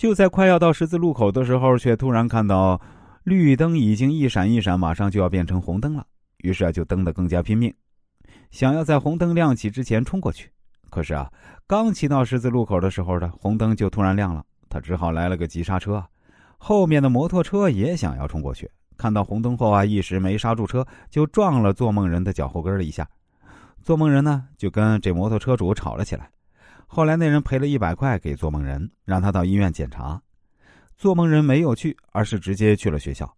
就在快要到十字路口的时候，却突然看到绿灯已经一闪一闪，马上就要变成红灯了。于是啊，就蹬得更加拼命，想要在红灯亮起之前冲过去。可是啊，刚骑到十字路口的时候呢红灯就突然亮了，他只好来了个急刹车。后面的摩托车也想要冲过去，看到红灯后啊，一时没刹住车，就撞了做梦人的脚后跟了一下。做梦人呢，就跟这摩托车主吵了起来。后来那人赔了一百块给做梦人，让他到医院检查。做梦人没有去，而是直接去了学校。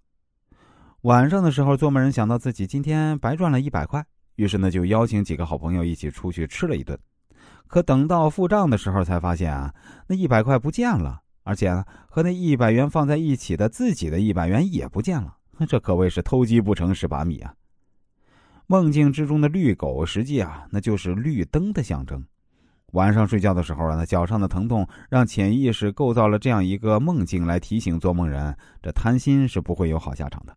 晚上的时候，做梦人想到自己今天白赚了一百块，于是呢就邀请几个好朋友一起出去吃了一顿。可等到付账的时候，才发现啊，那一百块不见了，而且呢和那一百元放在一起的自己的一百元也不见了。这可谓是偷鸡不成蚀把米啊！梦境之中的绿狗，实际啊，那就是绿灯的象征。晚上睡觉的时候啊，那脚上的疼痛让潜意识构造了这样一个梦境来提醒做梦人：这贪心是不会有好下场的。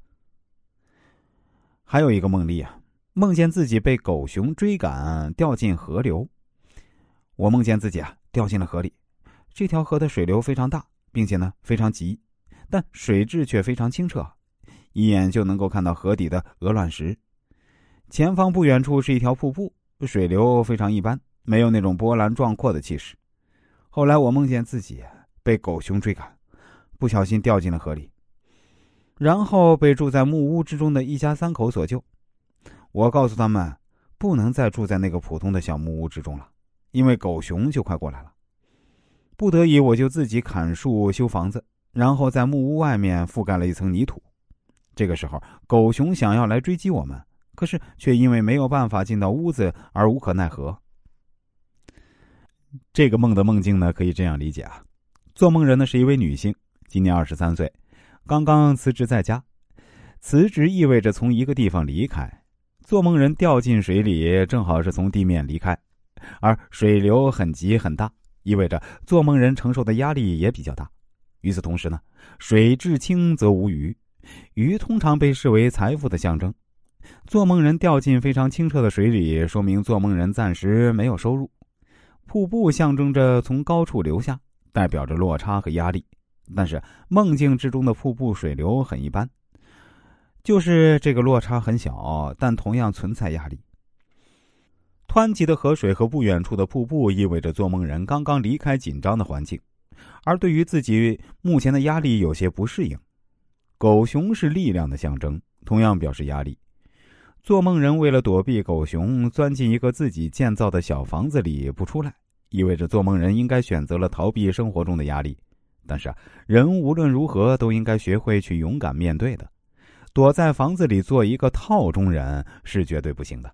还有一个梦例啊，梦见自己被狗熊追赶掉进河流。我梦见自己啊掉进了河里，这条河的水流非常大，并且呢非常急，但水质却非常清澈，一眼就能够看到河底的鹅卵石。前方不远处是一条瀑布，水流非常一般，没有那种波澜壮阔的气势。后来我梦见自己被狗熊追赶，不小心掉进了河里，然后被住在木屋之中的一家三口所救。我告诉他们，不能再住在那个普通的小木屋之中了，因为狗熊就快过来了。不得已，我就自己砍树修房子，然后在木屋外面覆盖了一层泥土。这个时候，狗熊想要来追击我们。可是，却因为没有办法进到屋子而无可奈何。这个梦的梦境呢，可以这样理解啊：做梦人呢是一位女性，今年二十三岁，刚刚辞职在家。辞职意味着从一个地方离开，做梦人掉进水里，正好是从地面离开，而水流很急很大，意味着做梦人承受的压力也比较大。与此同时呢，水至清则无鱼，鱼通常被视为财富的象征。做梦人掉进非常清澈的水里，说明做梦人暂时没有收入。瀑布象征着从高处流下，代表着落差和压力。但是梦境之中的瀑布水流很一般，就是这个落差很小，但同样存在压力。湍急的河水和不远处的瀑布，意味着做梦人刚刚离开紧张的环境，而对于自己目前的压力有些不适应。狗熊是力量的象征，同样表示压力。做梦人为了躲避狗熊，钻进一个自己建造的小房子里不出来，意味着做梦人应该选择了逃避生活中的压力。但是啊，人无论如何都应该学会去勇敢面对的，躲在房子里做一个套中人是绝对不行的。